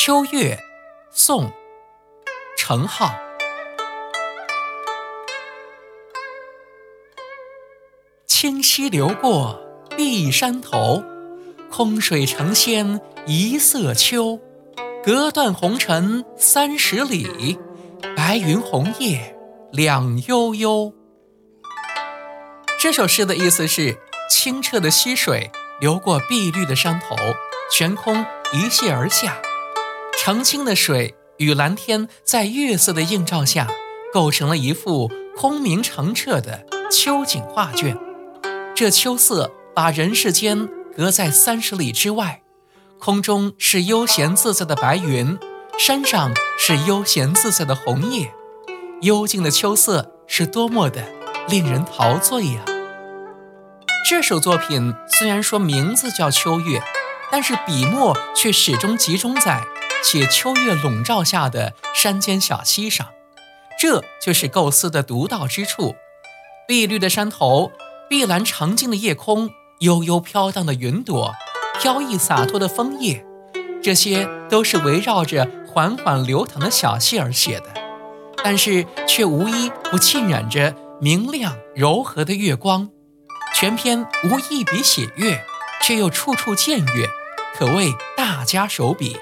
秋月，宋·程颢。清溪流过碧山头，空水成仙一色秋。隔断红尘三十里，白云红叶两悠悠。这首诗的意思是：清澈的溪水流过碧绿的山头，悬空一泻而下。澄清的水与蓝天在月色的映照下，构成了一幅空明澄澈的秋景画卷。这秋色把人世间隔在三十里之外，空中是悠闲自在的白云，山上是悠闲自在的红叶，幽静的秋色是多么的令人陶醉呀！这首作品虽然说名字叫《秋月》，但是笔墨却始终集中在。且秋月笼罩下的山间小溪上，这就是构思的独到之处。碧绿的山头，碧蓝长静的夜空，悠悠飘荡的云朵，飘逸洒脱的枫叶，这些都是围绕着缓缓流淌的小溪而写的，但是却无一不浸染着明亮柔和的月光。全篇无一笔写月，却又处处见月，可谓大家手笔。